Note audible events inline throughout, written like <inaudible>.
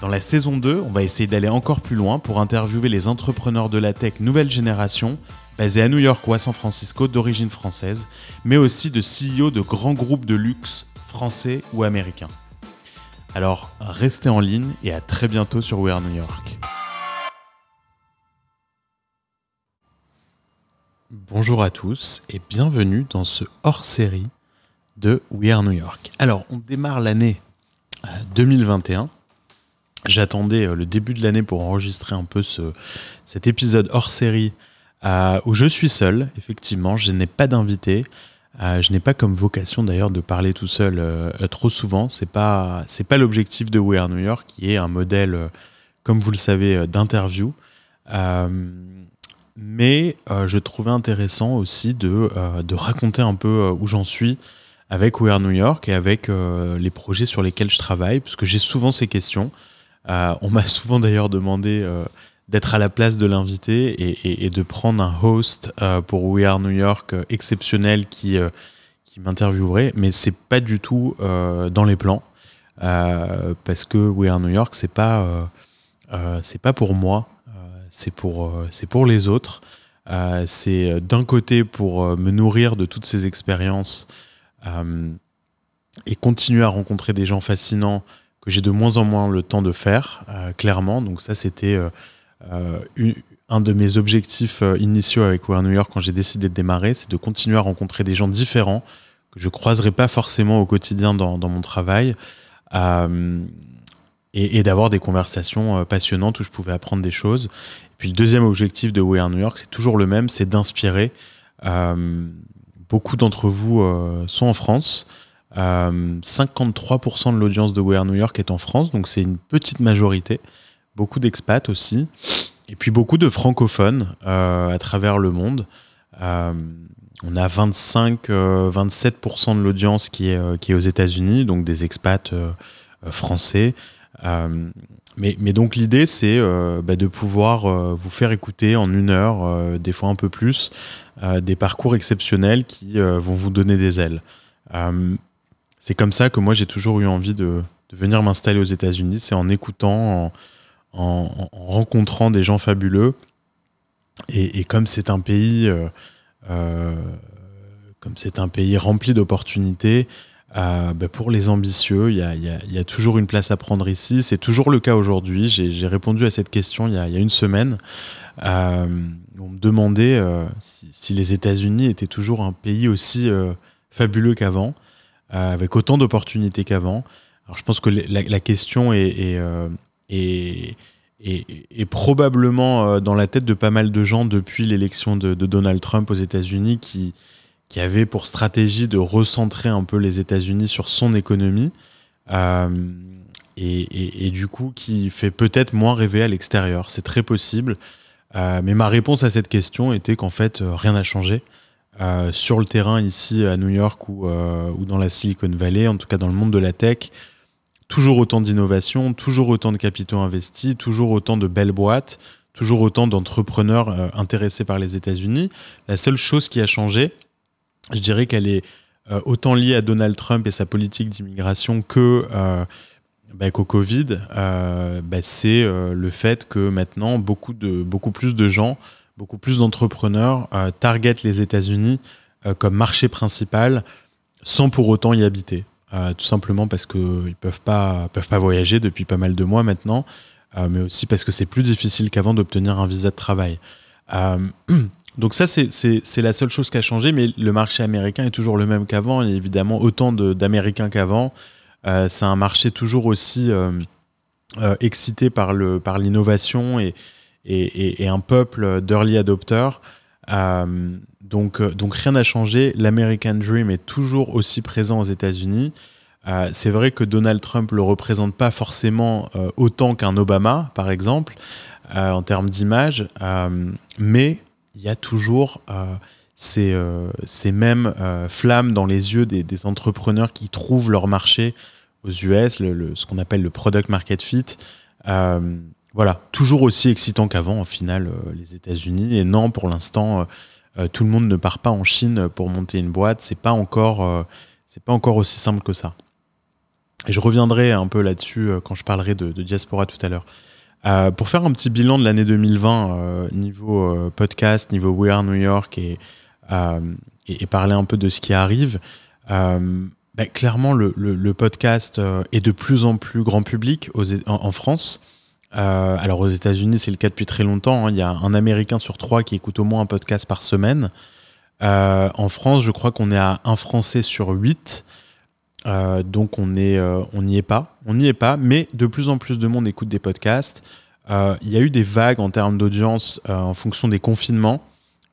Dans la saison 2, on va essayer d'aller encore plus loin pour interviewer les entrepreneurs de la tech nouvelle génération, basés à New York ou à San Francisco d'origine française, mais aussi de CEO de grands groupes de luxe français ou américains. Alors restez en ligne et à très bientôt sur We Are New York. Bonjour à tous et bienvenue dans ce hors-série de We Are New York. Alors on démarre l'année 2021 J'attendais euh, le début de l'année pour enregistrer un peu ce, cet épisode hors série euh, où je suis seul, effectivement. Je n'ai pas d'invité. Euh, je n'ai pas comme vocation d'ailleurs de parler tout seul trop souvent. C'est pas pas l'objectif de We Are New York, qui est un modèle, comme vous le savez, d'interview. mais je trouvais intéressant aussi de, de raconter un peu où j'en suis avec We Are New York et avec les projets sur lesquels je travaille, parce que j'ai souvent ces questions. Euh, on m'a <laughs> souvent d'ailleurs demandé euh, d'être à la place de l'invité et, de prendre un host euh, pour We Are New York exceptionnel qui, qui m'interviewerait, mais c'est pas du tout dans les plans parce que We Are New York c'est pas c'est pas pour moi, c'est pour c'est pour les autres. c'est d'un côté pour me nourrir de toutes ces expériences et continuer à rencontrer des gens fascinants que j'ai de moins en moins le temps de faire, euh, clairement. Donc ça, c'était euh, euh, un de mes objectifs initiaux avec Wear New York quand j'ai décidé de démarrer, c'est de continuer à rencontrer des gens différents que je croiserai pas forcément au quotidien dans, mon travail. et, d'avoir des conversations passionnantes où je pouvais apprendre des choses. Et puis le deuxième objectif de We Are New York, c'est toujours le même, c'est d'inspirer. beaucoup d'entre vous sont en France. 53% euh, de l'audience de We New York est en France, donc c'est une petite majorité. Beaucoup d'expats aussi. Et puis beaucoup de francophones euh, à travers le monde. Euh, on a 25-27% de l'audience qui est, aux États-Unis, donc des expats français. Mais, mais, donc l'idée, c'est bah, de pouvoir vous faire écouter en une heure, des fois un peu plus, des parcours exceptionnels qui vont vous donner des ailes c'est comme ça que moi j'ai toujours eu envie de, venir m'installer aux États-Unis. C'est en écoutant, en, rencontrant des gens fabuleux. Et, comme c'est un pays, euh, euh, comme c'est un pays rempli d'opportunités, euh, bah, pour les ambitieux, il y a, toujours une place à prendre ici. C'est toujours le cas aujourd'hui. J'ai répondu à cette question il y a, une semaine. on me demandait si, si, les États-Unis étaient toujours un pays aussi fabuleux qu'avant. Euh, avec autant d'opportunités qu'avant. Alors je pense que la, question euh, est, est, probablement euh, dans la tête de pas mal de gens depuis l'élection de, Donald Trump aux États-Unis qui avait pour stratégie de recentrer un peu les États-Unis sur son économie. et, du coup qui fait peut-être moins rêver à l'extérieur. C'est très possible. mais ma réponse à cette question était qu'en fait, rien n'a changé. Euh, sur le terrain ici à New York ou, euh, ou, dans la Silicon Valley, en tout cas dans le monde de la tech, toujours autant d'innovation, toujours autant de capitaux investis, toujours autant de belles boîtes, toujours autant d'entrepreneurs euh, intéressés par les États-Unis. La seule chose qui a changé, je dirais qu'elle est autant liée à Donald Trump et sa politique d'immigration que bah, qu'au Covid, bah, c'est le fait que maintenant beaucoup, de, beaucoup plus de gens beaucoup plus d'entrepreneurs euh, targetent les États-Unis euh, comme marché principal sans pour autant y habiter. Euh, tout simplement parce qu'ils ne peuvent pas, peuvent pas voyager depuis pas mal de mois maintenant, mais aussi parce que c'est plus difficile qu'avant d'obtenir un visa de travail. <clears throat> donc ça, c'est la seule chose qui a changé, mais le marché américain est toujours le même qu'avant. Il évidemment autant d'Américains qu'avant. c'est un marché toujours aussi excité par l'innovation par et, et, un peuple d'early adopters. Donc, euh, donc rien n'a changé. L'American Dream est toujours aussi présent aux États-Unis. Euh, c'est vrai que Donald Trump le représente pas forcément euh, autant qu'un Obama, par exemple, en termes d'image, mais il y a toujours ces, ces, mêmes flammes dans les yeux des, entrepreneurs qui trouvent leur marché aux US, le, ce qu'on appelle le product market fit. Voilà, toujours aussi excitant qu'avant, au final, les États-Unis. Et non, pour l'instant euh, tout le monde ne part pas en Chine pour monter une boîte. C'est pas encore, euh, c'est pas encore aussi simple que ça. Et je reviendrai un peu là-dessus euh, quand je parlerai de, diaspora tout à l'heure. pour faire un petit bilan de l'année 2020 niveau podcast, niveau We Are New York et, parler un peu de ce qui arrive, bah, clairement le, podcast est de plus en plus grand public en, France. Euh, alors aux États-Unis, c'est le cas depuis très longtemps. Hein. Il y a un Américain sur trois qui écoute au moins un podcast par semaine. Euh, en France, je crois qu'on est à un Français sur huit. Euh, donc on on est pas, on n'y est pas. Mais de plus en plus de monde écoute des podcasts. Il y a eu des vagues en termes d'audience en fonction des confinements.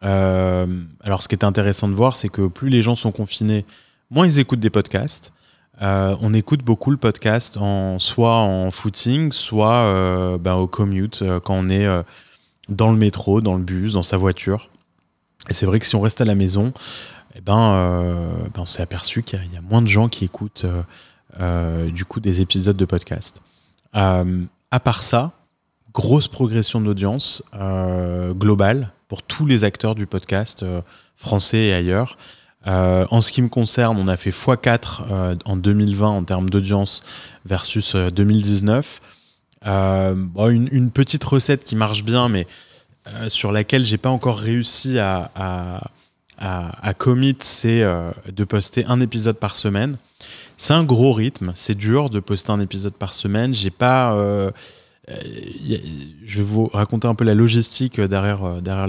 alors ce qui est intéressant de voir, c'est que plus les gens sont confinés, moins ils écoutent des podcasts. Euh, on écoute beaucoup le podcast soit en footing, soit euh, ben, au commute, euh, quand on est dans le métro, dans le bus, dans sa voiture. Et c'est vrai que si on reste à la maison, eh ben, ben on s'est aperçu qu'il y, a moins de gens qui écoutent du coup des épisodes de podcast. à part ça, grosse progression d'audience globale pour tous les acteurs du podcast français et ailleurs. Euh, en ce qui me concerne, on a fait x4 euh, en 2020 en termes d'audience versus 2019. Euh, une, petite recette qui marche bien, mais sur laquelle j'ai pas encore réussi à, à, commit, c'est de poster un épisode par semaine. C'est un gros rythme, c'est dur de poster un épisode par semaine. J'ai pas. je vais vous raconter un peu la logistique derrière, derrière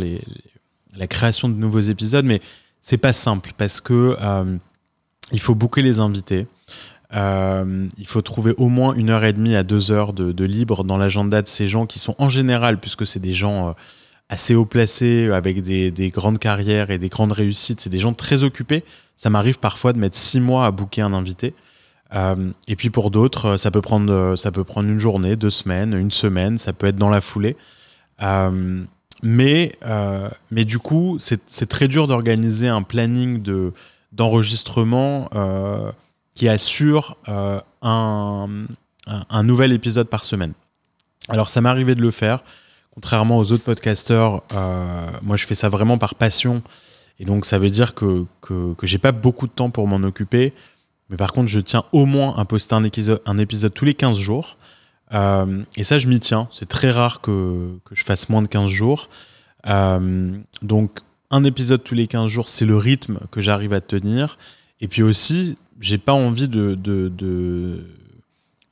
la création de nouveaux épisodes, mais c'est pas simple parce que euh, il faut booker les invités. Euh, il faut trouver au moins une heure et demie à deux heures de, libre dans l'agenda de ces gens qui sont en général, puisque c'est des gens euh, assez haut placés, avec des, grandes carrières et des grandes réussites, c'est des gens très occupés. Ça m'arrive parfois de mettre six mois à booker un invité. et puis pour d'autres, ça ça peut prendre une journée, deux semaines, une semaine, ça peut être dans la foulée. Mais, euh, mais du coup, c'est très dur d'organiser un planning d'enregistrement euh, qui assure euh, un, un, nouvel épisode par semaine. Alors, ça m'est arrivé de le faire. Contrairement aux autres podcasteurs, moi, je fais ça vraiment par passion. Et donc, ça veut dire que, que, que pas beaucoup de temps pour m'en occuper. Mais par contre, je tiens au moins à poster un un épisode tous les 15 jours. Euh, et ça, je m'y tiens. C'est très rare que, que, je fasse moins de 15 jours. Euh, donc, un épisode tous les 15 jours, c'est le rythme que j'arrive à tenir. Et puis aussi, j'ai pas envie de, de, de,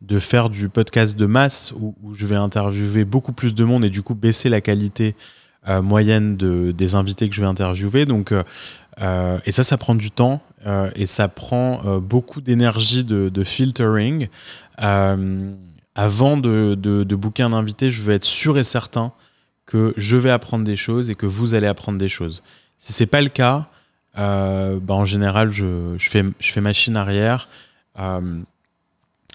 de, faire du podcast de masse où, je vais interviewer beaucoup plus de monde et du coup baisser la qualité euh, moyenne de, des invités que je vais interviewer. Donc, et ça, ça prend du temps et ça prend beaucoup d'énergie de, filtering avant de, de, de, booker un invité, je veux être sûr et certain que je vais apprendre des choses et que vous allez apprendre des choses. Si c'est pas le cas, euh, bah en général, je, je, fais, je fais machine arrière euh,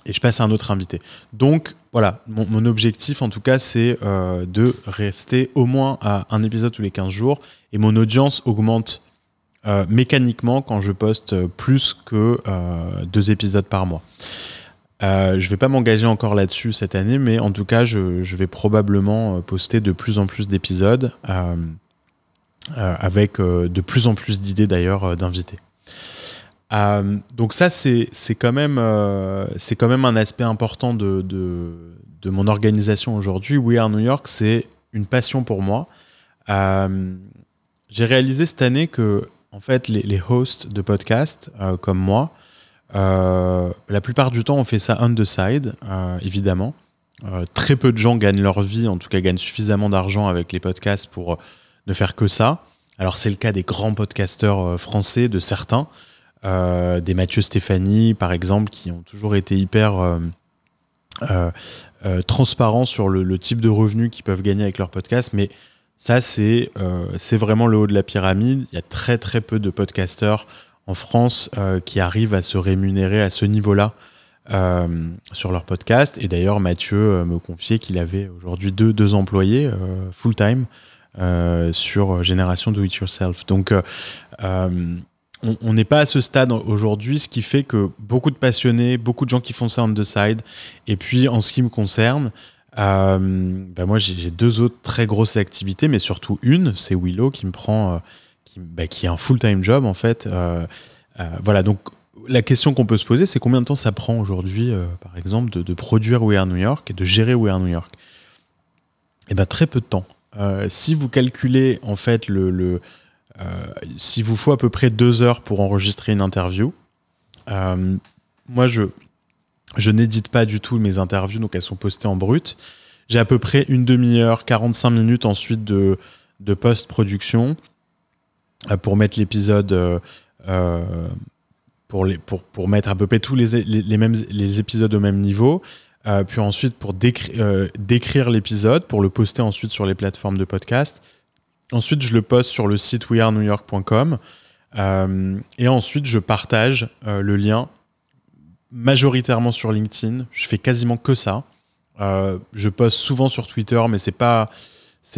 et je passe à un autre invité. Donc voilà, mon, mon objectif en tout cas, c'est euh, de rester au moins à un épisode tous les 15 jours et mon audience augmente mécaniquement quand je poste plus que deux épisodes par mois. Euh, je vais pas m'engager encore là-dessus cette année, mais en tout cas, je, vais probablement euh, poster de plus en plus d'épisodes, euh, avec de plus en plus d'idées d'ailleurs d'invités. donc ça, c'est quand, même, un aspect important de, mon organisation aujourd'hui. We Are New York, c'est une passion pour moi. J'ai réalisé cette année que en fait, les, hosts de podcasts comme moi, la plupart du temps, on fait ça on the side, euh, évidemment. Euh, très peu de gens gagnent leur vie, en tout cas gagnent suffisamment d'argent avec les podcasts pour ne faire que ça. Alors c'est le cas des grands podcasteurs français, de certains, des Mathieu Stéphanie par exemple, qui ont toujours été hyper transparents sur le, type de revenus qu'ils peuvent gagner avec leur podcast, mais ça, c'est c'est vraiment le haut de la pyramide. Il y a très très peu de podcasteurs en France qui arrivent à se rémunérer à ce niveau-là euh, sur leur podcast. Et d'ailleurs, Mathieu euh, me confiait qu'il avait aujourd'hui deux, deux employés euh, full-time sur Génération Do It Yourself. Donc, on n'est pas à ce stade aujourd'hui, ce qui fait que beaucoup de passionnés, beaucoup de gens qui font ça on the side. Et puis, en ce qui me concerne, bah moi, j'ai deux autres très grosses activités, mais surtout une, c'est Willow qui me prend, qui, bah, qui, est un full-time job en fait. voilà, donc la question qu'on peut se poser, c'est combien de temps ça prend aujourd'hui, euh, par exemple, de, produire We Are New York et de gérer We Are New York? Eh bien, très peu de temps. Euh, si vous calculez, en fait, le, euh, si vous faut à peu près deux heures pour enregistrer une interview, moi, je, je n'édite pas du tout mes interviews, donc elles sont postées en brut. J'ai à peu près une demi-heure, 45 minutes ensuite de, de post-production pour mettre l'épisode pour, les, pour, pour mettre à peu près tous les, les, mêmes, les épisodes au même niveau. Euh, puis ensuite pour euh, décrire l'épisode, pour le poster ensuite sur les plateformes de podcast. Ensuite, je le poste sur le site wearenewyork.com. Euh, et ensuite, je partage euh, le lien majoritairement sur LinkedIn. Je fais quasiment que ça. je poste souvent sur Twitter, mais c'est pas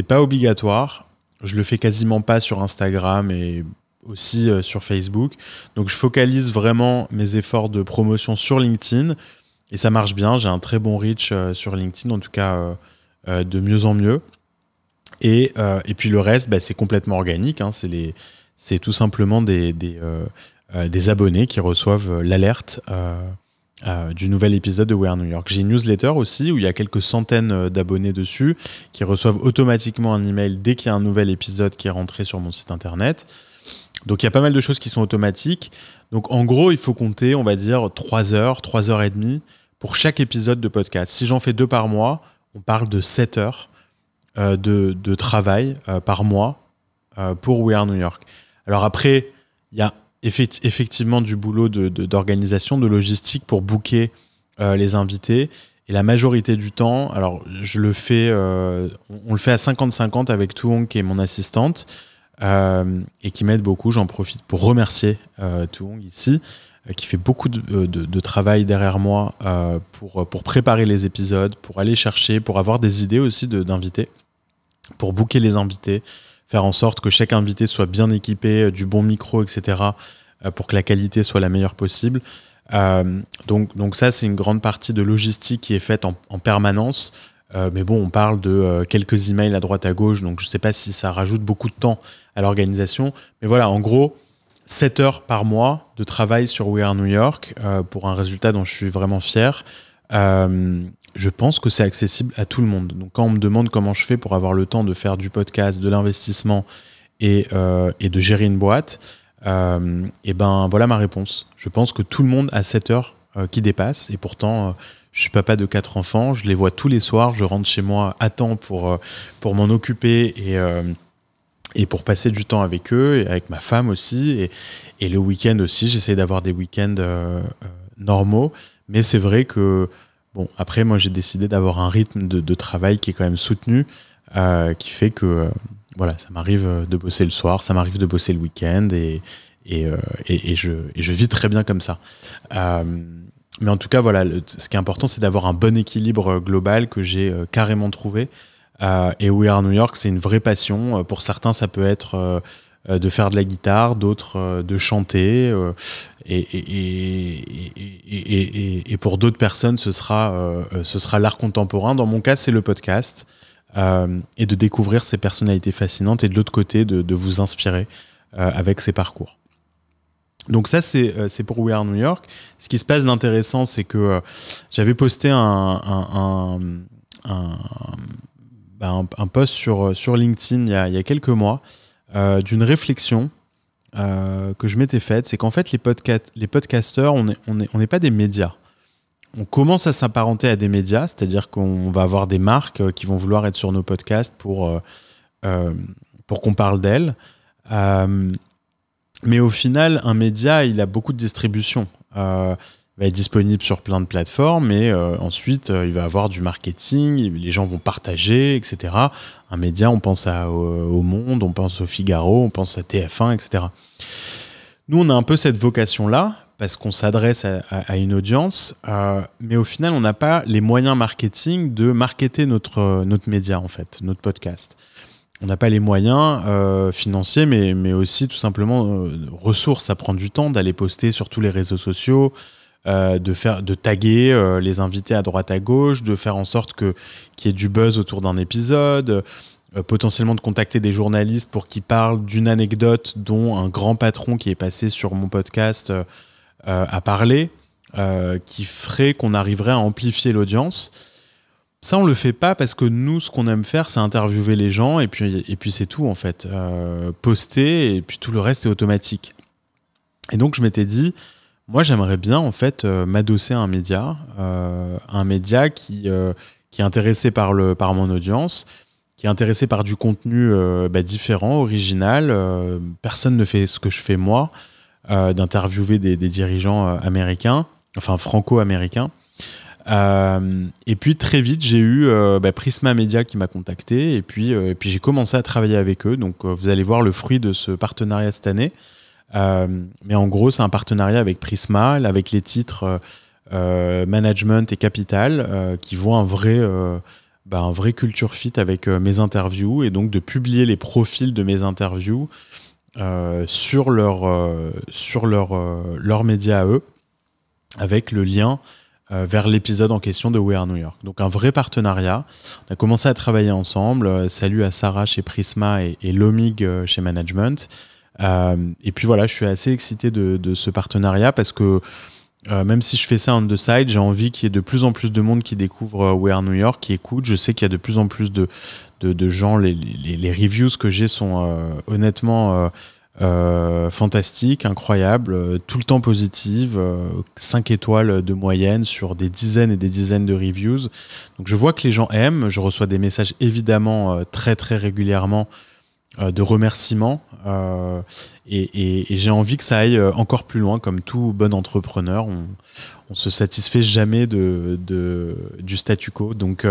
pas obligatoire. Je le fais quasiment pas sur Instagram et aussi euh, sur Facebook. Donc je focalise vraiment mes efforts de promotion sur LinkedIn et ça marche bien. J'ai un très bon reach euh, sur LinkedIn, en tout cas euh, de mieux en mieux. Et, et puis le reste, bah, c'est complètement organique. Hein. c'est tout simplement des, des, des, abonnés qui reçoivent l'alerte. Du nouvel épisode de We Are New York. J'ai une newsletter aussi où il y a quelques centaines d'abonnés dessus qui reçoivent automatiquement un email dès qu'il y a un nouvel épisode qui est rentré sur mon site internet. Donc il y a pas mal de choses qui sont automatiques. Donc en gros, il faut compter, on va dire, 3 heures, 3 heures et demie pour chaque épisode de podcast. Si j'en fais deux par mois, on parle de 7 heures euh, de, travail euh, par mois euh, pour We Are New York. Alors après, il y a effectivement du boulot d'organisation, de, de, logistique pour booker les invités. Et la majorité du temps, alors je le fais, on, le fait à 50-50 avec Touong qui est mon assistante. Euh, et qui m'aide beaucoup. J'en profite pour remercier euh, ici, euh, qui fait beaucoup de, de, travail derrière moi euh, pour, pour préparer les épisodes, pour aller chercher, pour avoir des idées aussi d'invités, pour booker les invités, faire en sorte que chaque invité soit bien équipé, du bon micro, etc., pour que la qualité soit la meilleure possible. donc, donc ça, c'est une grande partie de logistique qui est faite en, en permanence. Euh, mais bon, on parle de euh, quelques emails à droite à gauche, donc je ne sais pas si ça rajoute beaucoup de temps à l'organisation. Mais voilà, en gros, 7 heures par mois de travail sur We Are New York euh, pour un résultat dont je suis vraiment fier. Je pense que c'est accessible à tout le monde. Donc quand on me demande comment je fais pour avoir le temps de faire du podcast, de l'investissement et, et, de gérer une boîte, et ben voilà ma réponse. Je pense que tout le monde a 7 heures qui dépassent et pourtant je suis papa de quatre enfants, je les vois tous les soirs, je rentre chez moi à temps pour, euh, pour m'en occuper et, euh, et pour passer du temps avec eux, et avec ma femme aussi. Et, le week-end aussi, j'essaie d'avoir des week-ends euh, normaux. Mais c'est vrai que, bon, après, moi, j'ai décidé d'avoir un rythme de, de, travail qui est quand même soutenu, qui fait que, voilà, ça m'arrive de bosser le soir, ça m'arrive de bosser le week-end et, et, et, je, et je vis très bien comme ça. Mais en tout cas, voilà, ce qui est important, c'est d'avoir un bon équilibre euh, global que j'ai euh, carrément trouvé. Euh, et We Are New York, c'est une vraie passion. Pour certains, ça peut être de faire de la guitare, d'autres de chanter. Et, et, et, et, pour d'autres personnes, ce sera, ce sera l'art contemporain. Dans mon cas, c'est le podcast. et de découvrir ces personnalités fascinantes et de l'autre côté, de, de, vous inspirer avec ces parcours. Donc ça, euh, c'est pour We Are New York. Ce qui se passe d'intéressant, c'est que euh, j'avais posté un, un, un, bah, post sur, euh, sur LinkedIn il y, a, il y a quelques mois d'une réflexion que je m'étais faite. C'est qu'en fait, les, podca les podcasteurs, on n'est pas des médias. On commence à s'apparenter à des médias, c'est-à-dire qu'on va avoir des marques qui vont vouloir être sur nos podcasts pour qu'on parle d'elle. mais au final, un média, il a beaucoup de distribution va être disponible sur plein de plateformes et euh, ensuite euh, il va avoir du marketing, les gens vont partager, etc. Un média, on pense à, au, Monde, on pense au Figaro, on pense à TF1, etc. Nous, on a un peu cette vocation-là parce qu'on s'adresse à, une audience, euh, mais au final, on n'a pas les moyens marketing de marketer notre, notre média, en fait, notre podcast. On n'a pas les moyens financiers, mais, mais aussi tout simplement ressources. Ça prend du temps d'aller poster sur tous les réseaux sociaux, euh, de faire de taguer euh, les invités à droite à gauche, de faire en sorte que qu'il y ait du buzz autour d'un épisode, euh, potentiellement de contacter des journalistes pour qu'ils parlent d'une anecdote dont un grand patron qui est passé sur mon podcast a parlé, qui ferait qu'on arriverait à amplifier l'audience. Ça, on le fait pas parce que nous, ce qu'on aime faire, c'est interviewer les gens et puis, et puis c'est tout en fait. poster et puis tout le reste est automatique. Et donc, je m'étais dit, moi, j'aimerais bien en fait euh, m'adosser à un média, euh, un média qui, euh, qui est intéressé par, le, par mon audience, qui est intéressé par du contenu bah, différent, original. personne ne fait ce que je fais moi, d'interviewer des, dirigeants américains, enfin franco-américains. et puis très vite, j'ai eu bah, Prisma Media qui m'a contacté, et puis, et puis j'ai commencé à travailler avec eux. Donc vous allez voir le fruit de ce partenariat cette année. Euh, mais en gros, c'est un partenariat avec Prisma, avec les titres euh, euh, Management et Capital, qui voient un vrai, bah, un vrai culture fit avec mes interviews et donc de publier les profils de mes interviews sur leur, sur leur, leur média à eux, avec le lien vers l'épisode en question de We Are New York. Donc un vrai partenariat. On a commencé à travailler ensemble. salut à Sarah chez Prisma et, et Lomig chez Management. Euh, et puis voilà, je suis assez excité de, ce partenariat parce que euh, même si je fais ça on the side, j'ai envie qu'il y ait de plus en plus de monde qui découvre euh, We Are New York, qui écoute. Je sais qu'il y a de plus en plus de, gens. Les, reviews que j'ai sont honnêtement fantastiques, incroyables, tout le temps positives, 5 étoiles de moyenne sur des dizaines et des dizaines de reviews. Donc je vois que les gens aiment. Je reçois des messages évidemment très très régulièrement de remerciements euh, et, j'ai envie que ça aille euh, encore plus loin comme tout bon entrepreneur. On, on se satisfait jamais de, du statu quo. Donc,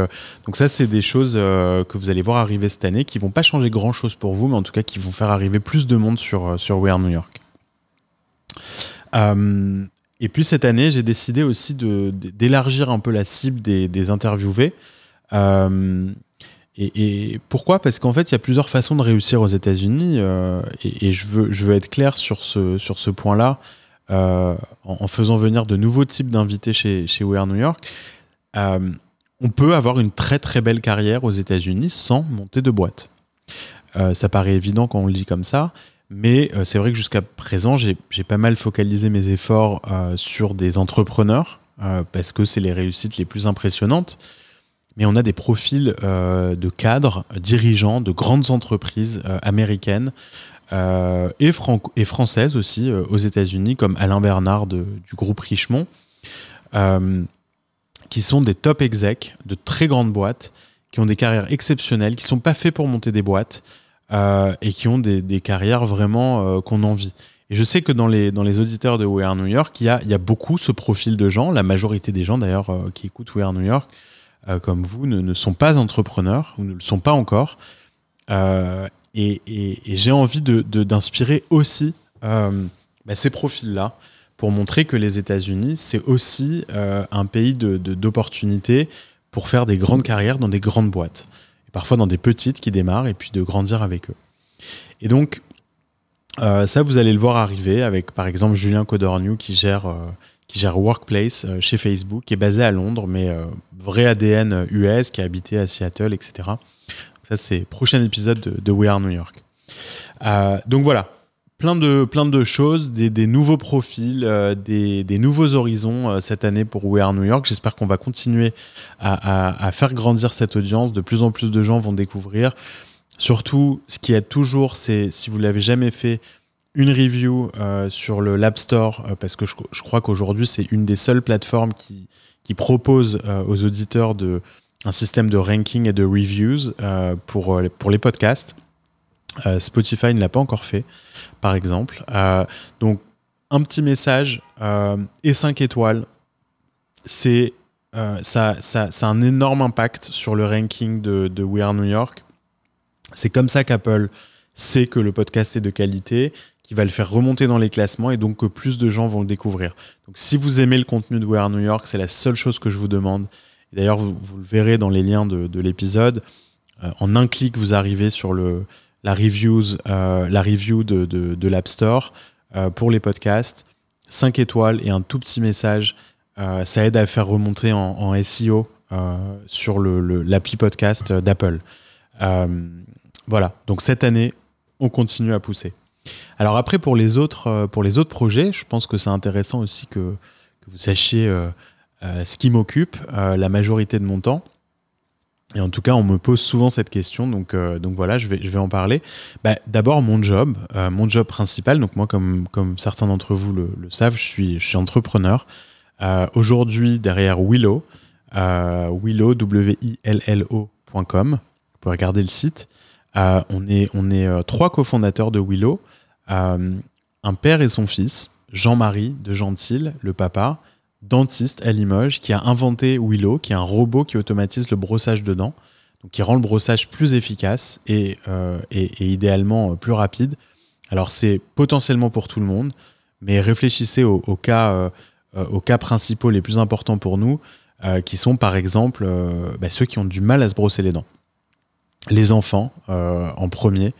donc ça c'est des choses que vous allez voir arriver cette année qui vont pas changer grand chose pour vous mais en tout cas qui vont faire arriver plus de monde sur, sur New York. Et puis cette année j'ai décidé aussi d'élargir un peu la cible des interviewés et, pourquoi? Parce qu'en fait, il y a plusieurs façons de réussir aux États-Unis, euh, et, je, veux, être clair sur ce, sur ce point-là, euh, en, faisant venir de nouveaux types d'invités chez, chez We Are New York. Euh, on peut avoir une très très belle carrière aux États-Unis sans monter de boîte. ça paraît évident quand on le dit comme ça, mais c'est vrai que jusqu'à présent, j'ai pas mal focalisé mes efforts sur des entrepreneurs, parce que c'est les réussites les plus impressionnantes mais on a des profils euh, de cadres, dirigeants de grandes entreprises euh, américaines euh, et, françaises aussi aux États-Unis, comme Alain Bernard du groupe Richemont, qui sont des top execs de très grandes boîtes, qui ont des carrières exceptionnelles, qui ne sont pas faits pour monter des boîtes et qui ont des, carrières vraiment qu'on envie. Et je sais que dans les, auditeurs de We Are New York, il y a, beaucoup ce profil de gens, la majorité des gens d'ailleurs qui écoutent We Are New York, comme vous ne, sont pas entrepreneurs ou ne le sont pas encore. Euh, et, j'ai envie d'inspirer de, aussi euh, bah, ces profils-là pour montrer que les États-Unis, c'est aussi un pays d'opportunités pour faire des grandes carrières dans des grandes boîtes. Et parfois dans des petites qui démarrent et puis de grandir avec eux. Et donc, ça, vous allez le voir arriver avec, par exemple, Julien Codorniou qui gère, qui gère Workplace euh, chez Facebook, qui est basé à Londres, mais euh, vrai ADN US, qui a habité à Seattle, etc. ça, c'est prochain épisode de, We Are New York. Euh, donc voilà, plein de, plein de choses, des, nouveaux profils, des, nouveaux horizons cette année pour We Are New York. J'espère qu'on va continuer à, faire grandir cette audience. De plus en plus de gens vont découvrir. Surtout, ce qui est toujours, c'est si vous l'avez jamais fait, une review euh, sur le l'App Store, euh, parce que je, crois qu'aujourd'hui, c'est une des seules plateformes qui, propose euh, aux auditeurs de, un système de ranking et de reviews pour, pour les podcasts. Spotify ne l'a pas encore fait, par exemple. donc, un petit message et 5 étoiles, c'est ça, ça, ça, a un énorme impact sur le ranking de, de We Are New York. C'est comme ça qu'Apple sait que le podcast est de qualité, qui va le faire remonter dans les classements et donc que plus de gens vont le découvrir. Donc si vous aimez le contenu de We Are New York, c'est la seule chose que je vous demande. D'ailleurs, vous, le verrez dans les liens de, l'épisode. Euh, en un clic, vous arrivez sur la, reviews, euh, la review de, l'App Store euh, pour les podcasts. 5 étoiles et un tout petit message. ça aide à faire remonter en, SEO sur l'appli podcast d'Apple. voilà, donc cette année, on continue à pousser. Alors après, pour les autres, euh, pour les autres projets, je pense que c'est intéressant aussi que, vous sachiez euh, euh, ce qui m'occupe la majorité de mon temps. Et en tout cas, on me pose souvent cette question, donc, donc voilà, je vais, je vais en parler. Bah, d'abord, mon job, mon job principal, donc moi, comme, comme certains d'entre vous le, savent, je suis, je suis entrepreneur. Aujourd'hui, derrière Willow, Willow, W-I-L-L-O.com, vous pouvez regarder le site. On est, on est trois cofondateurs de Willow. Euh, un père et son fils, Jean-Marie de Gentil, le papa, dentiste à Limoges, qui a inventé Willow, qui est un robot qui automatise le brossage de dents, donc qui rend le brossage plus efficace et, euh, idéalement euh, plus rapide. Alors c'est potentiellement pour tout le monde, mais réfléchissez aux, cas, aux cas principaux les plus importants pour nous, qui sont par exemple bah, ceux qui ont du mal à se brosser les dents. Les enfants en premier,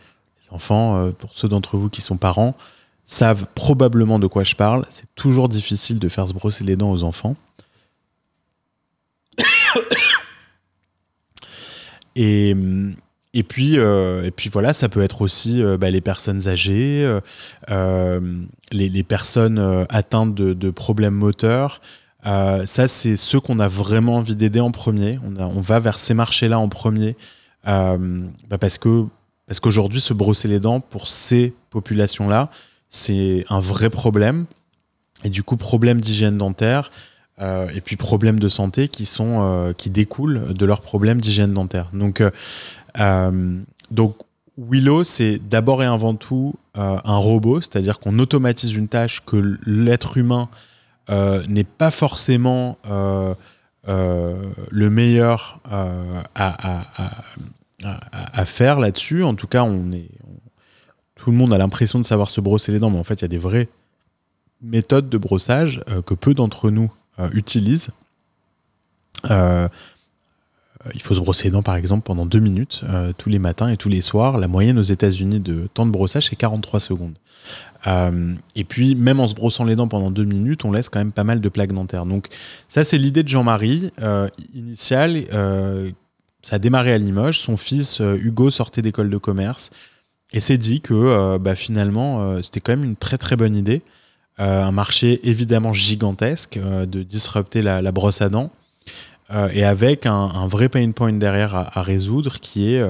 enfants, euh, pour ceux d'entre vous qui sont parents, savent probablement de quoi je parle. C'est toujours difficile de faire se brosser les dents aux enfants. <coughs> et, puis, euh, et puis voilà, ça peut être aussi euh, bah, les personnes âgées, les, personnes atteintes de, problèmes moteurs. ça, c'est ceux qu'on a vraiment envie d'aider en premier. On, on, va vers ces marchés-là en premier bah, parce que parce qu'aujourd'hui, se brosser les dents pour ces populations-là, c'est un vrai problème. Et du coup, problème d'hygiène dentaire euh, et puis problèmes de santé qui, sont, euh, qui découlent de leurs problèmes d'hygiène dentaire. Donc, euh, donc Willow, c'est d'abord et avant tout un robot, c'est-à-dire qu'on automatise une tâche que l'être humain n'est pas forcément le meilleur à, à, faire là-dessus. En tout cas, on est, tout le monde a l'impression de savoir se brosser les dents, mais en fait, il y a des vraies méthodes de brossage euh, que peu d'entre nous euh, utilisent. Euh, il faut se brosser les dents, par exemple, pendant deux minutes, tous les matins et tous les soirs. La moyenne aux États-Unis de temps de brossage, c'est 43 secondes. et puis, même en se brossant les dents pendant deux minutes, on laisse quand même pas mal de plaques dentaires. Donc, ça, c'est l'idée de Jean-Marie, initiale, ça a démarré à Limoges. Son fils euh, Hugo sortait d'école de commerce et s'est dit que euh, bah, finalement euh, c'était quand même une très très bonne idée. un marché évidemment gigantesque de disrupter la, brosse à dents et avec un, vrai pain point derrière à, résoudre qui est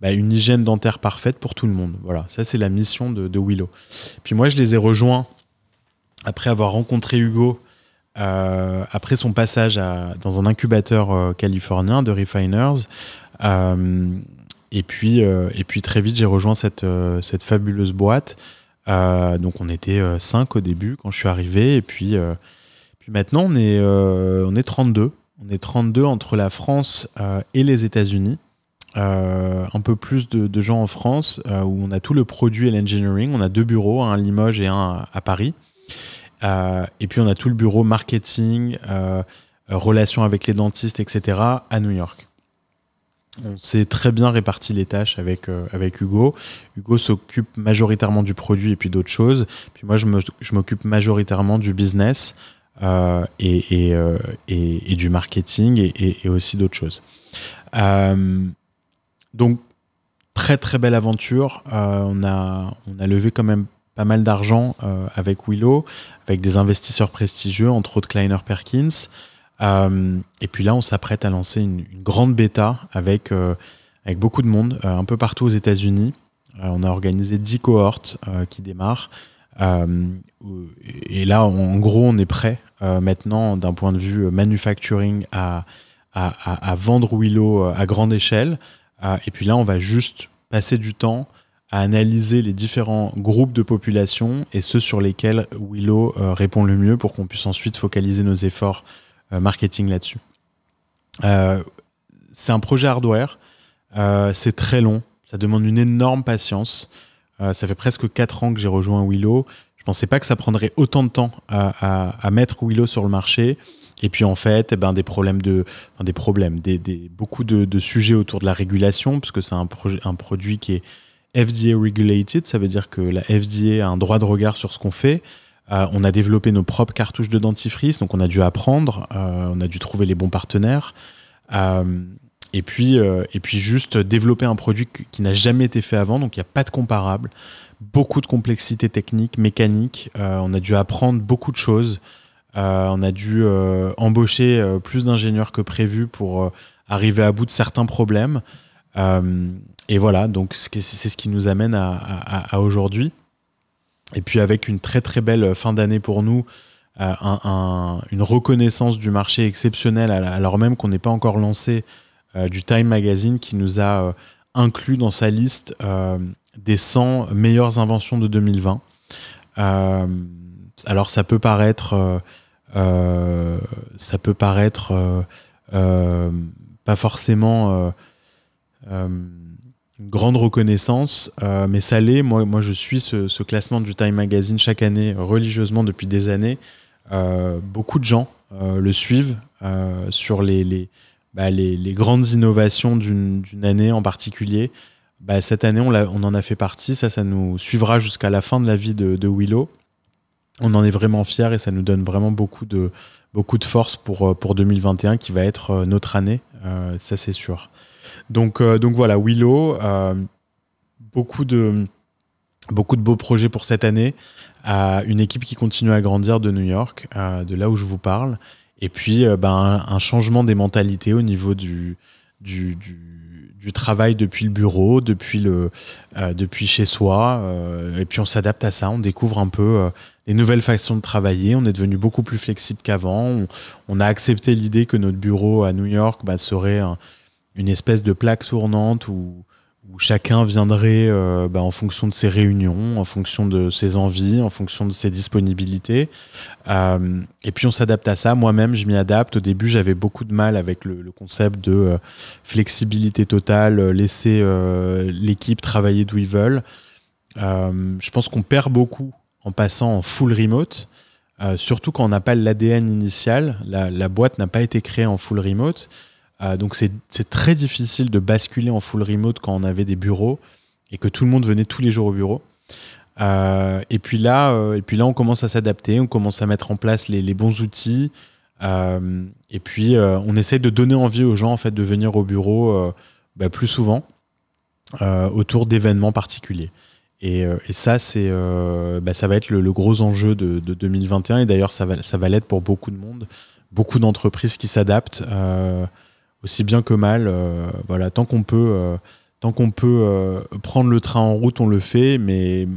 bah, une hygiène dentaire parfaite pour tout le monde. Voilà, ça c'est la mission de, Willow. Puis moi je les ai rejoints après avoir rencontré Hugo euh, après son passage dans un incubateur euh, californien de refiners. Euh, et, puis, et puis très vite, j'ai rejoint cette, cette fabuleuse boîte. donc on était 5 au début quand je suis arrivé. Et puis, puis maintenant, on est, on est 32. On est 32 entre la France et les États-Unis. un peu plus de, gens en France où on a tout le produit et l'engineering. On a deux bureaux, un à Limoges et un à Paris. Euh, et puis on a tout le bureau marketing, euh, relations avec les dentistes, etc. à New York. On s'est très bien réparti les tâches euh, avec Hugo. Hugo s'occupe majoritairement du produit et puis d'autres choses. Puis moi, je m'occupe majoritairement du business et, et, du marketing et, aussi d'autres choses. donc, très très belle aventure. on, a, on a levé quand même pas mal d'argent euh, avec Willow, avec des investisseurs prestigieux, entre autres Kleiner Perkins. Euh, et puis là, on s'apprête à lancer une, grande bêta avec, euh, avec beaucoup de monde, un peu partout aux États-Unis. on a organisé 10 cohortes qui démarrent. Et là, en gros, on est prêt maintenant, d'un point de vue manufacturing, à, à, vendre Willow à grande échelle. et puis là, on va juste passer du temps à analyser les différents groupes de population et ceux sur lesquels Willow répond le mieux pour qu'on puisse ensuite focaliser nos efforts marketing là-dessus. c'est un projet hardware, c'est très long, ça demande une énorme patience. Ça fait presque 4 ans que j'ai rejoint Willow. Je pensais pas que ça prendrait autant de temps à, mettre Willow sur le marché. Et puis en fait, eh ben, des problèmes de, des problèmes, des, beaucoup de, sujets autour de la régulation, puisque c'est un, un produit qui est FDA regulated, ça veut dire que la FDA a un droit de regard sur ce qu'on fait. Euh, on a développé nos propres cartouches de dentifrice, donc on a dû apprendre, euh, on a dû trouver les bons partenaires. Euh, et puis, et puis juste développer un produit qui n'a jamais été fait avant, donc il n'y a pas de comparable beaucoup de complexité technique, mécanique. Euh, on a dû apprendre beaucoup de choses. Euh, on a dû euh, embaucher plus d'ingénieurs que prévu pour arriver à bout de certains problèmes. et voilà, donc c'est ce qui nous amène à, aujourd'hui. Et puis avec une très très belle fin d'année pour nous, une reconnaissance du marché exceptionnelle, alors même qu'on n'est pas encore lancé, du Time Magazine qui nous a inclus dans sa liste des 100 meilleures inventions de 2020. Euh, alors ça peut paraître, euh, euh, ça peut paraître pas forcément une grande reconnaissance, mais ça l'est. Moi, moi, je suis ce, classement du Time Magazine chaque année religieusement depuis des années. beaucoup de gens le suivent sur les, bah, les, grandes innovations d'une année en particulier. Bah, cette année, on, on, en a fait partie. Ça, ça nous suivra jusqu'à la fin de la vie de, Willow. On en est vraiment fiers et ça nous donne vraiment beaucoup de, beaucoup de force pour, euh, pour 2021 qui va être euh, notre année. Euh, ça, c'est sûr. Donc, donc voilà, Willow, beaucoup, de, beaucoup de beaux projets pour cette année. une équipe qui continue à grandir de New York, de là où je vous parle. Et puis, ben, un, changement des mentalités au niveau du, du du travail depuis le bureau, depuis, le, euh, depuis chez soi. Euh, et puis on s'adapte à ça, on découvre un peu euh, les nouvelles façons de travailler. On est devenu beaucoup plus flexible qu'avant. On, a accepté l'idée que notre bureau à New York bah, serait une espèce de plaque tournante où, où chacun viendrait euh, bah, en fonction de ses réunions, en fonction de ses envies, en fonction de ses disponibilités. Euh, et puis on s'adapte à ça. Moi-même, je m'y adapte. Au début, j'avais beaucoup de mal avec le, concept de euh, flexibilité totale, laisser l'équipe travailler d'où ils veulent. je pense qu'on perd beaucoup en passant en full remote. surtout quand on n'a pas l'ADN initial, la, la boîte n'a pas été créée en full remote. Euh, donc c'est très difficile de basculer en full remote quand on avait des bureaux et que tout le monde venait tous les jours au bureau. Euh, et puis là, euh, et puis là, on commence à s'adapter, on commence à mettre en place les, bons outils. et puis on essaie de donner envie aux gens en fait de venir au bureau bah, plus souvent autour d'événements particuliers. Et, ça, c'est, bah, ça va être le, gros enjeu de, 2021. Et d'ailleurs, ça va, ça va l'être pour beaucoup de monde, beaucoup d'entreprises qui s'adaptent aussi bien que mal. Euh, voilà, tant qu'on peut, euh, tant qu'on peut euh, prendre le train en route, on le fait. Mais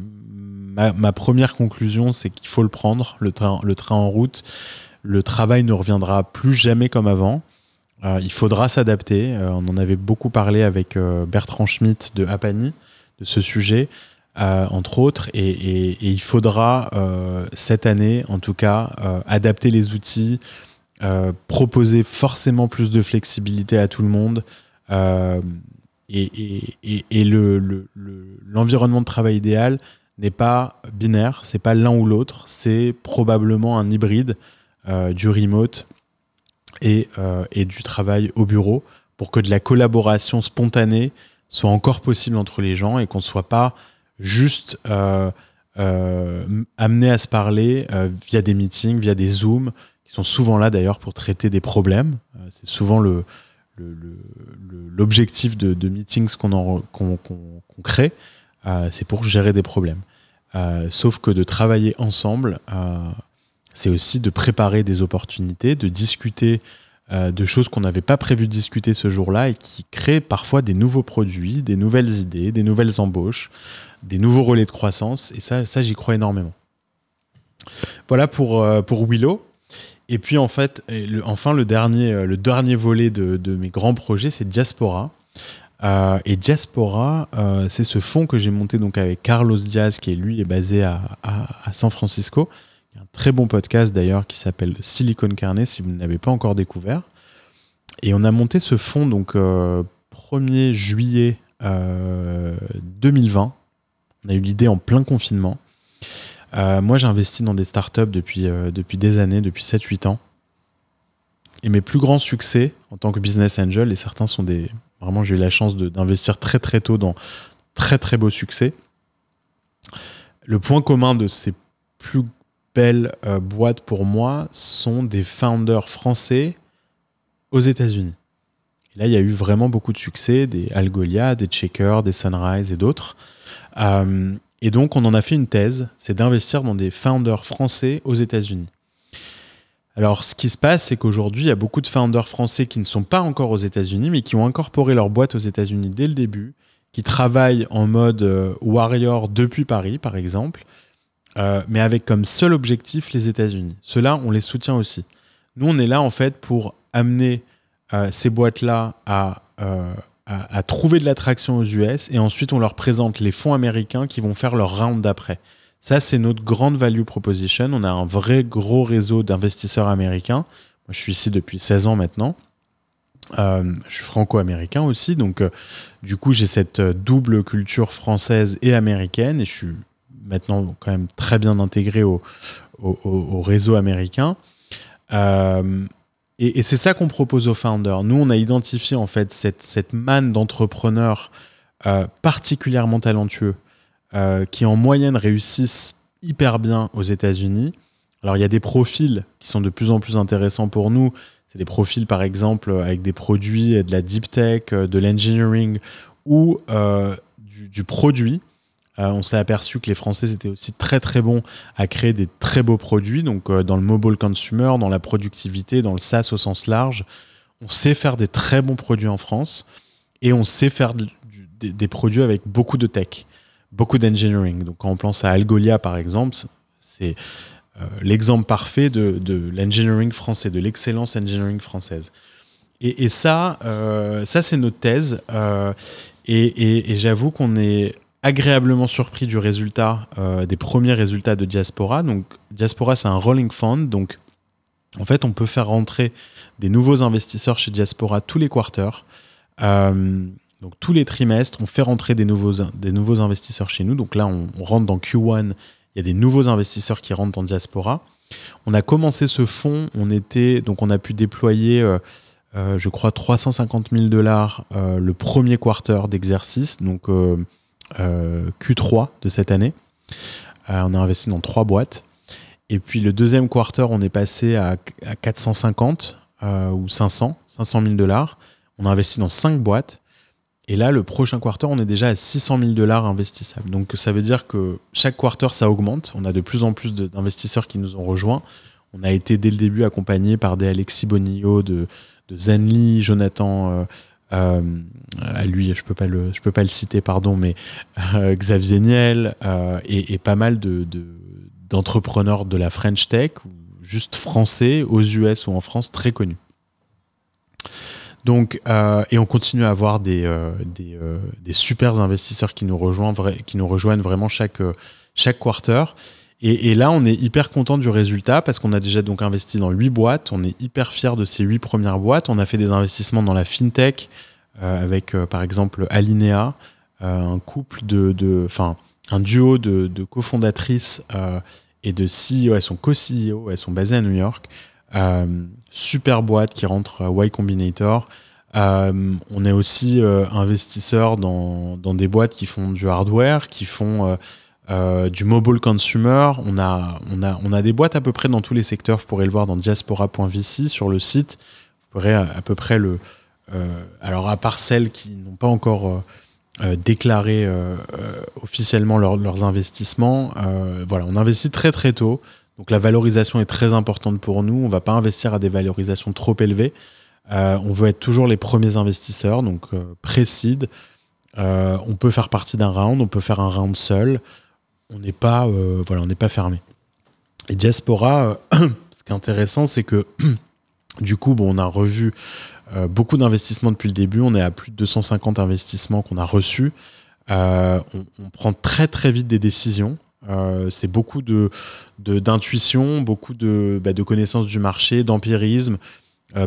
ma, première conclusion, c'est qu'il faut le prendre, le train, le train en route. Le travail ne reviendra plus jamais comme avant. il faudra s'adapter. on en avait beaucoup parlé avec Bertrand Schmitt de Apani de ce sujet. entre autres, et, il faudra cette année, en tout cas, adapter les outils, euh, proposer forcément plus de flexibilité à tout le monde. Euh, et, l'environnement de travail idéal n'est pas binaire, c'est pas l'un ou l'autre, c'est probablement un hybride euh, du remote et, et, du travail au bureau pour que de la collaboration spontanée soit encore possible entre les gens et qu'on ne soit pas juste amené à se parler via des meetings, via des zooms, qui sont souvent là d'ailleurs pour traiter des problèmes. Euh, c'est souvent le, l'objectif de, meetings qu'on, crée, euh, c'est pour gérer des problèmes. Euh, sauf que de travailler ensemble, c'est aussi de préparer des opportunités, de discuter de choses qu'on n'avait pas prévu de discuter ce jour-là et qui créent parfois des nouveaux produits, des nouvelles idées, des nouvelles embauches, des nouveaux relais de croissance. Et ça, ça j'y crois énormément. Voilà pour, pour Willow. Et puis en fait, enfin le dernier, euh, le dernier volet de, mes grands projets, c'est Diaspora. et Diaspora, c'est ce fonds que j'ai monté donc avec Carlos Diaz, qui lui est basé à, San Francisco. Il y a un très bon podcast d'ailleurs qui s'appelle Silicon Carnet, si vous ne l'avez pas encore découvert. Et on a monté ce fonds donc 1er juillet 2020. On a eu l'idée en plein confinement. Euh, moi, j'ai investi dans des startups depuis, euh, depuis des années, depuis 7-8 ans. Et mes plus grands succès en tant que business angel, et certains sont des. Vraiment, j'ai eu la chance d'investir très très tôt dans très très beaux succès. Le point commun de ces plus belles euh, boîtes pour moi sont des founders français aux États-Unis. Là, il y a eu vraiment beaucoup de succès, des Algolia, des Checker, des Sunrise et d'autres. Et donc, on en a fait une thèse, c'est d'investir dans des founders français aux États-Unis. Alors, ce qui se passe, c'est qu'aujourd'hui, il y a beaucoup de founders français qui ne sont pas encore aux États-Unis, mais qui ont incorporé leur boîte aux États-Unis dès le début, qui travaillent en mode euh, warrior depuis Paris, par exemple, euh, mais avec comme seul objectif les États-Unis. Ceux-là, on les soutient aussi. Nous, on est là, en fait, pour amener euh, ces boîtes-là à à, trouver de l'attraction aux US et ensuite on leur présente les fonds américains qui vont faire leur round d'après. Ça, c'est notre grande value proposition. On a un vrai gros réseau d'investisseurs américains. Moi, je suis ici depuis 16 ans maintenant. Euh, je suis franco-américain aussi, donc euh, du coup j'ai cette euh, double culture française et américaine et je suis maintenant quand même très bien intégré au, au réseau américain. Et, c'est ça qu'on propose aux founders. Nous, on a identifié en fait cette, manne d'entrepreneurs euh, particulièrement talentueux euh, qui en moyenne réussissent hyper bien aux États-Unis. Alors il y a des profils qui sont de plus en plus intéressants pour nous. C'est des profils par exemple avec des produits de la deep tech, euh, de l'engineering ou du, produit. Euh, on s'est aperçu que les Français étaient aussi très très bons à créer des très beaux produits, donc euh, dans le mobile consumer, dans la productivité, dans le SaaS au sens large. On sait faire des très bons produits en France et on sait faire des, produits avec beaucoup de tech, beaucoup d'engineering. Donc quand on pense à Algolia par exemple, c'est euh, l'exemple parfait de, l'engineering français, de l'excellence engineering française. Et, ça, ça c'est notre thèse. et j'avoue qu'on est agréablement surpris du résultat, euh, des premiers résultats de Diaspora. Donc, Diaspora, c'est un rolling fund. Donc, en fait, on peut faire rentrer des nouveaux investisseurs chez Diaspora tous les quarters. Euh, donc, tous les trimestres, on fait rentrer des nouveaux, des nouveaux investisseurs chez nous. Donc là, on, rentre dans Q1. Il y a des nouveaux investisseurs qui rentrent dans Diaspora. On a commencé ce fonds. On était, donc, on a pu déployer. Euh, je crois 350 000 dollars le premier quarter d'exercice. Donc, euh, Q3 de cette année. Euh, on a investi dans trois boîtes. Et puis le deuxième quarter, on est passé à, 450 euh, ou 500, 500 000 dollars. On a investi dans cinq boîtes. Et là, le prochain quarter, on est déjà à 600 000 dollars investissables. Donc ça veut dire que chaque quarter, ça augmente. On a de plus en plus d'investisseurs qui nous ont rejoints. On a été dès le début accompagné par des Alexis Bonillo, de, de Zenly, Jonathan euh, à lui, je peux pas le, je peux pas le citer, pardon, mais euh, Xavier Niel euh, et, pas mal de, d'entrepreneurs de, la French Tech, juste français, aux US ou en France, très connus. Donc, et on continue à avoir des, des, super investisseurs qui nous rejoignent, qui nous rejoignent vraiment chaque, chaque quarter. Et, là, on est hyper content du résultat parce qu'on a déjà donc investi dans huit boîtes. On est hyper fier de ces huit premières boîtes. On a fait des investissements dans la fintech euh, avec, euh, par exemple, Alinea, euh, un couple de, enfin, un duo de, cofondatrices et de CEO. Elles sont co-CEO. Elles sont basées à New York. super boîte qui rentre à Y Combinator. on est aussi investisseur dans, dans, des boîtes qui font du hardware, qui font euh, du mobile consumer. On a, des boîtes à peu près dans tous les secteurs. Vous pourrez le voir dans diaspora.vc sur le site. Vous pourrez à, peu près le. Euh, alors, à part celles qui n'ont pas encore euh, déclaré officiellement leurs investissements, on investit très très tôt. Donc, la valorisation est très importante pour nous. On ne va pas investir à des valorisations trop élevées. on veut être toujours les premiers investisseurs, donc précide. on peut faire partie d'un round, on peut faire un round seul on n'est pas, euh, voilà, on n'est pas fermé. Et Diaspora, euh, <clears throat> ce qui est intéressant, c'est que <clears throat> Du coup, bon, on a revu beaucoup d'investissements depuis le début. On est à plus de 250 investissements qu'on a reçus. on, prend très très vite des décisions. c'est beaucoup de d'intuition, beaucoup de, bah, de connaissances du marché, d'empirisme,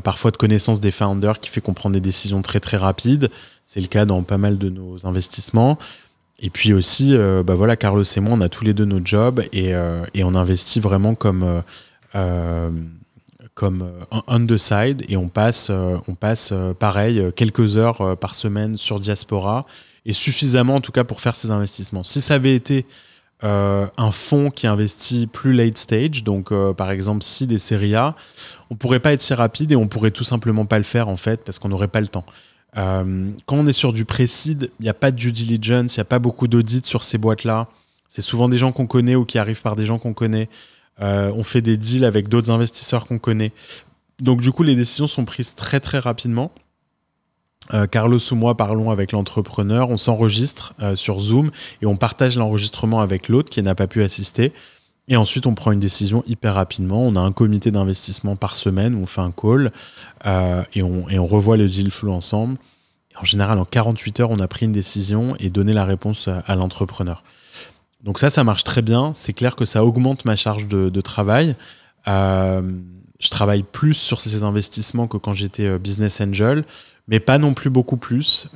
parfois de connaissances des founders qui fait qu'on prend des décisions très très rapides. C'est le cas dans pas mal de nos investissements. Et puis aussi, euh, bah Carlos et moi, on a tous les deux nos jobs et, euh, on investit vraiment comme, euh, on the side et on passe, on pareil quelques heures par semaine sur Diaspora et suffisamment en tout cas pour faire ces investissements. Si ça avait été un fonds qui investit plus late stage, donc par exemple si des séries A, on pourrait pas être si rapide et on pourrait tout simplement pas le faire en fait parce qu'on n'aurait pas le temps. Euh, quand on est sur du précide, il n'y a pas de due diligence, il n'y a pas beaucoup d'audits sur ces boîtes-là. C'est souvent des gens qu'on connaît ou qui arrivent par des gens qu'on connaît. Euh, on fait des deals avec d'autres investisseurs qu'on connaît. Donc du coup, les décisions sont prises très très rapidement. Euh, Carlos ou moi parlons avec l'entrepreneur, on s'enregistre sur Zoom et on partage l'enregistrement avec l'autre qui n'a pas pu assister. Et ensuite, on prend une décision hyper rapidement. On a un comité d'investissement par semaine où on fait un call euh, et, on, et, on, revoit le deal flow ensemble. en général, en 48 heures, on a pris une décision et donné la réponse à, l'entrepreneur. Donc ça, ça marche très bien. C'est clair que ça augmente ma charge de, travail. Euh, je travaille plus sur ces investissements que quand j'étais euh, business angel, mais pas non plus beaucoup plus.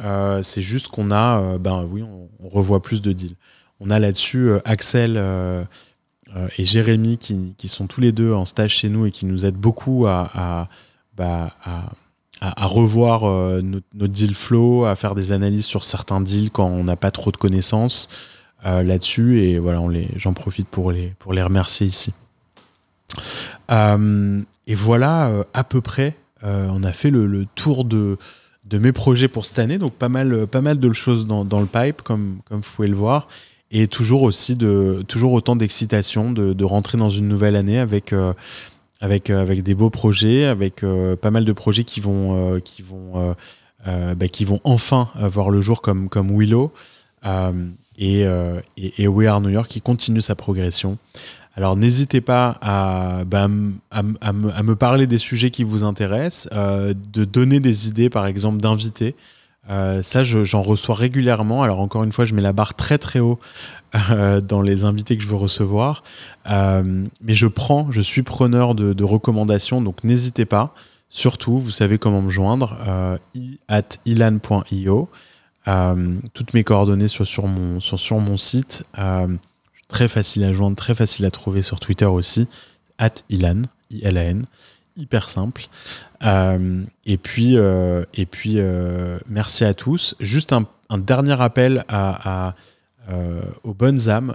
c'est juste qu'on a, ben oui, on, on, revoit plus de deals. On a là-dessus Axel et Jérémy qui, sont tous les deux en stage chez nous et qui nous aident beaucoup à, bah, revoir euh, notre, deal flow, à faire des analyses sur certains deals quand on n'a pas trop de connaissances euh, là-dessus. Et voilà, j'en profite pour les, remercier ici. et voilà, à peu près, on a fait le, tour de, mes projets pour cette année. Donc pas mal, pas mal de choses dans, le pipe, comme vous pouvez le voir et toujours aussi de toujours autant d'excitation de, rentrer dans une nouvelle année avec euh, avec euh, avec des beaux projets, avec euh, pas mal de projets qui vont qui vont bah, qui vont enfin voir le jour comme comme Willow et, et, et, We Are New York qui continue sa progression. Alors n'hésitez pas à, bah, à, me, parler des sujets qui vous intéressent, de donner des idées par exemple d'invités. Euh, ça, j'en reçois régulièrement. Alors encore une fois, je mets la barre très très haut euh, dans les invités que je veux recevoir. Euh, mais je prends, je suis preneur de, recommandations, donc n'hésitez pas. Surtout, vous savez comment me joindre, i at ilan.io. toutes mes coordonnées sont sur mon, sont sur mon site. très facile à joindre, très facile à trouver sur Twitter aussi. At ilan, I-L-A-N hyper simple. Euh, et puis, euh, euh, merci à tous. Juste un, dernier appel à, aux bonnes âmes.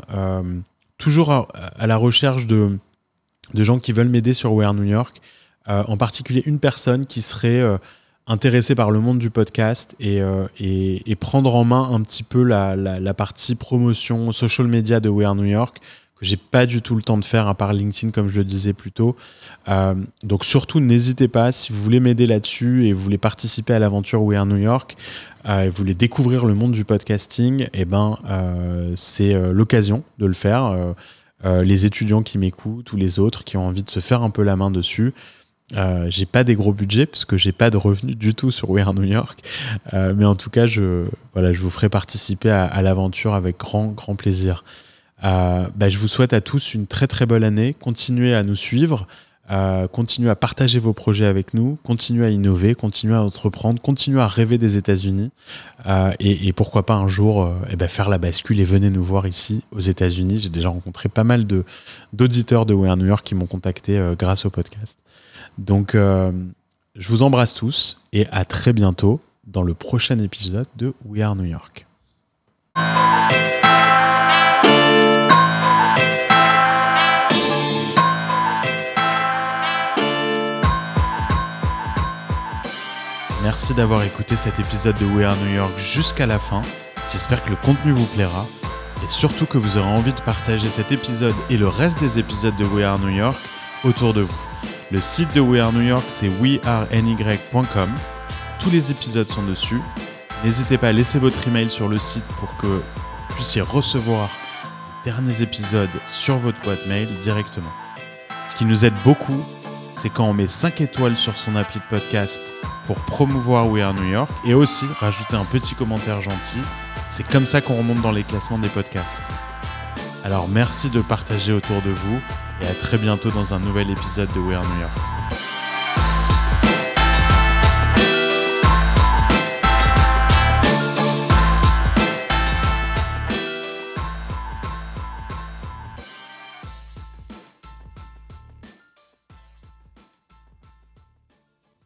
toujours à, la recherche de, gens qui veulent m'aider sur Where New York. en particulier une personne qui serait intéressée par le monde du podcast et, prendre en main un petit peu la, partie promotion social media de Where New York que j'ai pas du tout le temps de faire à part LinkedIn comme je le disais plus tôt. Euh, donc surtout n'hésitez pas si vous voulez m'aider là-dessus et vous voulez participer à l'aventure We Are New York euh, et vous voulez découvrir le monde du podcasting, eh ben euh, c'est l'occasion de le faire. les étudiants qui m'écoutent ou les autres qui ont envie de se faire un peu la main dessus. j'ai pas des gros budgets parce que j'ai pas de revenus du tout sur We Are New York, mais en tout cas je voilà je vous ferai participer à, à l'aventure avec grand grand plaisir. Euh, bah, je vous souhaite à tous une très très bonne année. Continuez à nous suivre, euh, continuez à partager vos projets avec nous, continuez à innover, continuez à entreprendre, continuez à rêver des États-Unis euh, et, pourquoi pas un jour eh ben, faire la bascule et venez nous voir ici aux États-Unis. J'ai déjà rencontré pas mal d'auditeurs de, We Are New York qui m'ont contacté grâce au podcast. Donc je vous embrasse tous et à très bientôt dans le prochain épisode de We Are New York. Merci d'avoir écouté cet épisode de We Are New York jusqu'à la fin. J'espère que le contenu vous plaira et surtout que vous aurez envie de partager cet épisode et le reste des épisodes de We Are New York autour de vous. Le site de We Are New York, c'est weareny.com. Tous les épisodes sont dessus. N'hésitez pas à laisser votre email sur le site pour que vous puissiez recevoir les derniers épisodes sur votre boîte mail directement. Ce qui nous aide beaucoup, c'est quand on met 5 étoiles sur son appli de podcast pour promouvoir We Are New York et aussi rajouter un petit commentaire gentil. C'est comme ça qu'on remonte dans les classements des podcasts. Alors merci de partager autour de vous et à très bientôt dans un nouvel épisode de We Are New York.